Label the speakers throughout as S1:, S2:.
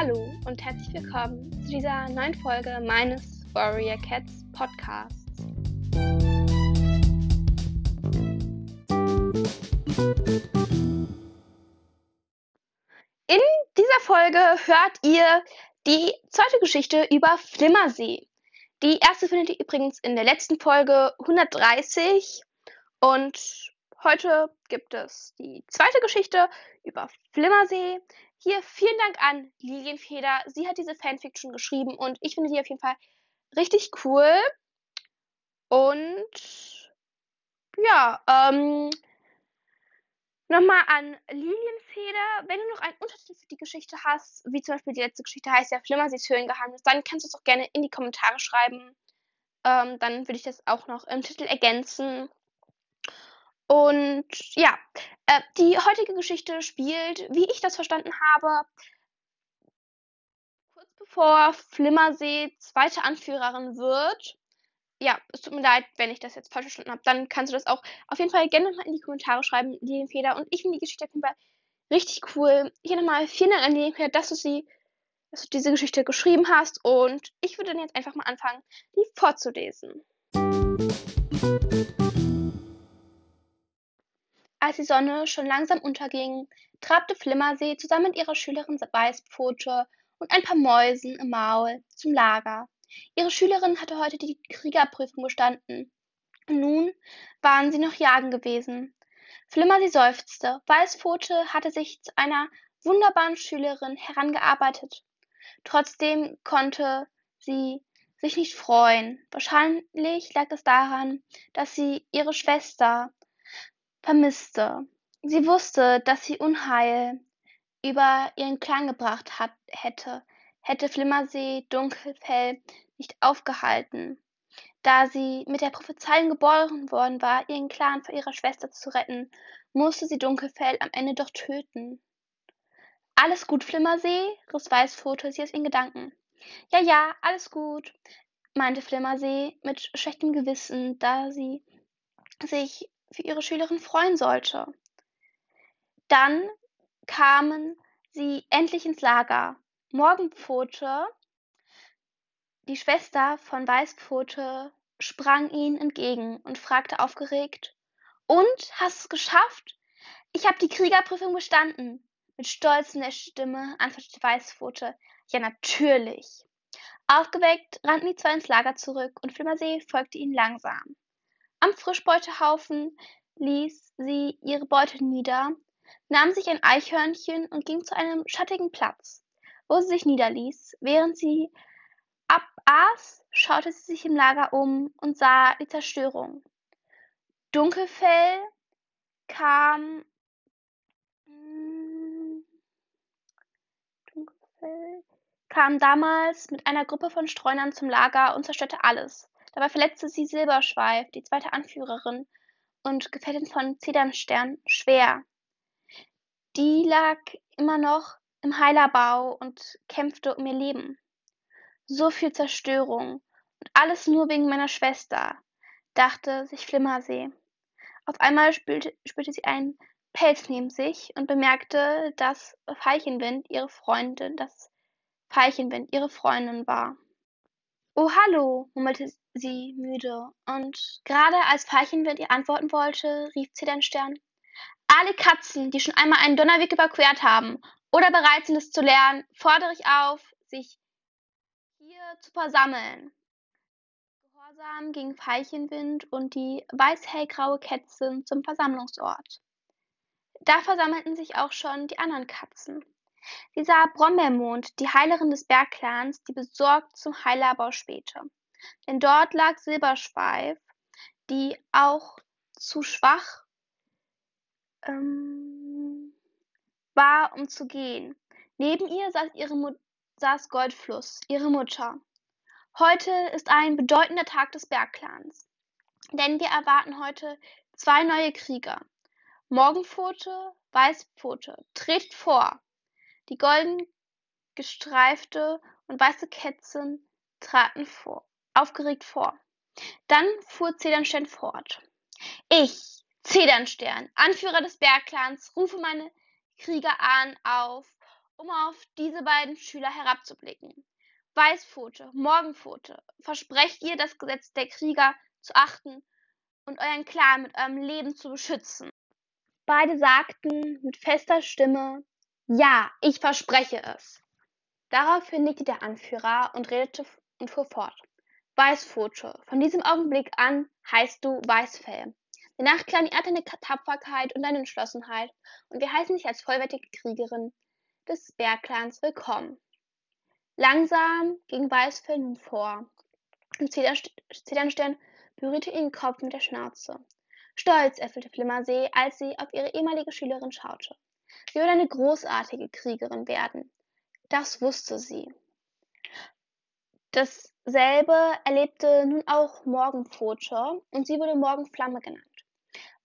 S1: Hallo und herzlich willkommen zu dieser neuen Folge meines Warrior Cats Podcasts. In dieser Folge hört ihr die zweite Geschichte über Flimmersee. Die erste findet ihr übrigens in der letzten Folge 130 und heute gibt es die zweite Geschichte über Flimmersee. Hier vielen Dank an Lilienfeder. Sie hat diese Fanfiction geschrieben und ich finde sie auf jeden Fall richtig cool. Und ja, ähm, nochmal an Lilienfeder. Wenn du noch einen Untertitel für die Geschichte hast, wie zum Beispiel die letzte Geschichte heißt ja Flimmersees Höhlengeheimnis, dann kannst du es auch gerne in die Kommentare schreiben. Ähm, dann würde ich das auch noch im Titel ergänzen. Und ja, äh, die heutige Geschichte spielt, wie ich das verstanden habe, kurz bevor Flimmersee zweite Anführerin wird. Ja, es tut mir leid, wenn ich das jetzt falsch verstanden habe. Dann kannst du das auch auf jeden Fall gerne mal in die Kommentare schreiben, Lilienfeder. Und ich finde die Geschichte auf jeden Fall richtig cool. Hier nochmal vielen Dank an Lilienfeder, dass du sie, dass du diese Geschichte geschrieben hast. Und ich würde dann jetzt einfach mal anfangen, die vorzulesen. Als die Sonne schon langsam unterging, trabte Flimmersee zusammen mit ihrer Schülerin Weißpfote und ein paar Mäusen im Maul zum Lager. Ihre Schülerin hatte heute die Kriegerprüfung bestanden. Und nun waren sie noch jagen gewesen. Flimmersee seufzte. Weißpfote hatte sich zu einer wunderbaren Schülerin herangearbeitet. Trotzdem konnte sie sich nicht freuen. Wahrscheinlich lag es daran, dass sie ihre Schwester vermisste. Sie wusste, dass sie Unheil über ihren Clan gebracht hat, hätte, hätte Flimmersee Dunkelfell nicht aufgehalten. Da sie mit der Prophezeiung geboren worden war, ihren Clan vor ihrer Schwester zu retten, musste sie Dunkelfell am Ende doch töten. Alles gut, Flimmersee? riss Weißpfote sie aus ihren Gedanken. Ja, ja, alles gut, meinte Flimmersee mit schlechtem Gewissen, da sie sich für ihre Schülerin freuen sollte. Dann kamen sie endlich ins Lager. Morgenpfote, die Schwester von Weißpfote, sprang ihnen entgegen und fragte aufgeregt: Und, hast es geschafft? Ich habe die Kriegerprüfung bestanden. Mit Stolz in der Stimme antwortete Weißpfote: Ja, natürlich. Aufgeweckt rannten die zwei ins Lager zurück und Flimmersee folgte ihnen langsam. Am Frischbeutehaufen ließ sie ihre Beute nieder, nahm sich ein Eichhörnchen und ging zu einem schattigen Platz, wo sie sich niederließ. Während sie abaß, schaute sie sich im Lager um und sah die Zerstörung. Dunkelfell kam hm, Dunkelfell kam damals mit einer Gruppe von Streunern zum Lager und zerstörte alles. Dabei verletzte sie Silberschweif, die zweite Anführerin und Gefährtin von Zedernstern, schwer. Die lag immer noch im Heilerbau und kämpfte um ihr Leben. So viel Zerstörung und alles nur wegen meiner Schwester, dachte sich Flimmersee. Auf einmal spürte, spürte sie einen Pelz neben sich und bemerkte, dass Veilchenwind ihre Freundin, dass Veilchenwind ihre Freundin war. Oh, hallo, murmelte sie müde, und gerade als Veilchenwind ihr antworten wollte, rief Zedernstern: Alle Katzen, die schon einmal einen Donnerweg überquert haben oder bereit sind, es zu lernen, fordere ich auf, sich hier zu versammeln. Gehorsam ging Veilchenwind und die weiß-hellgraue Kätzin zum Versammlungsort. Da versammelten sich auch schon die anderen Katzen. Sie sah Brombeermond, die Heilerin des Bergclans, die besorgt zum Heilerbau spähte. Denn dort lag Silberschweif, die auch zu schwach ähm, war, um zu gehen. Neben ihr saß, ihre saß Goldfluss, ihre Mutter. Heute ist ein bedeutender Tag des Bergclans, denn wir erwarten heute zwei neue Krieger. Morgenpfote, Weißpfote, tretet vor! Die golden gestreifte und weiße Kätzchen traten vor, aufgeregt vor. Dann fuhr Zedernstern fort. Ich, Zedernstern, Anführer des Bergclans, rufe meine Krieger an auf um auf diese beiden Schüler herabzublicken. Weißpfote, Morgenpfote, versprecht ihr, das Gesetz der Krieger zu achten und euren Clan mit eurem Leben zu beschützen. Beide sagten mit fester Stimme, ja, ich verspreche es. Daraufhin nickte der Anführer und redete und fuhr fort. Weißpfote, von diesem Augenblick an heißt du Weißfell. Der Nachtclan ehrt deine Tapferkeit und deine Entschlossenheit und wir heißen dich als vollwertige Kriegerin des Bergclans willkommen. Langsam ging Weißfell nun vor und Zedernstern berührte ihren Kopf mit der Schnauze. Stolz erfüllte Flimmersee, als sie auf ihre ehemalige Schülerin schaute. Sie würde eine großartige Kriegerin werden. Das wusste sie. Dasselbe erlebte nun auch Morgenpfote und sie wurde Morgenflamme genannt.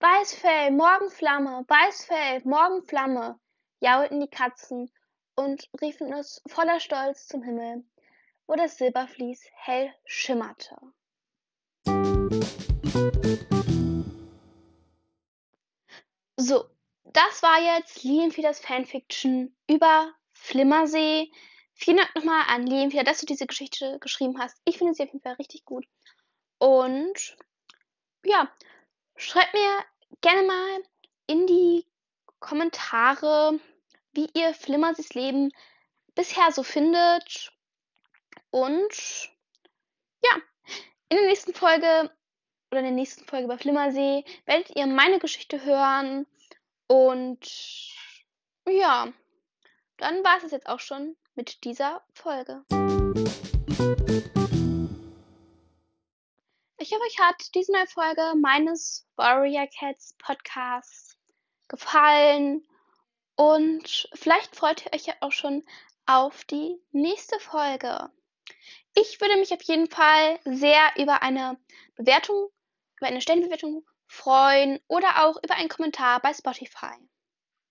S1: Weißfell, Morgenflamme, Weißfell, Morgenflamme, jaulten die Katzen und riefen es voller Stolz zum Himmel, wo das Silbervlies hell schimmerte. So, das war jetzt Lilienfeders Fanfiction über Flimmersee. Vielen Dank nochmal an Lilienfeder, dass du diese Geschichte geschrieben hast. Ich finde sie auf jeden Fall richtig gut. Und ja, schreibt mir gerne mal in die Kommentare, wie ihr Flimmersees Leben bisher so findet. Und ja, in der nächsten Folge oder in der nächsten Folge über Flimmersee werdet ihr meine Geschichte hören. Und ja, dann war es jetzt auch schon mit dieser Folge. Ich hoffe, euch hat diese neue Folge meines Warrior Cats Podcasts gefallen und vielleicht freut ihr euch ja auch schon auf die nächste Folge. Ich würde mich auf jeden Fall sehr über eine Bewertung, über eine Stellenbewertung freuen oder auch über einen Kommentar bei Spotify.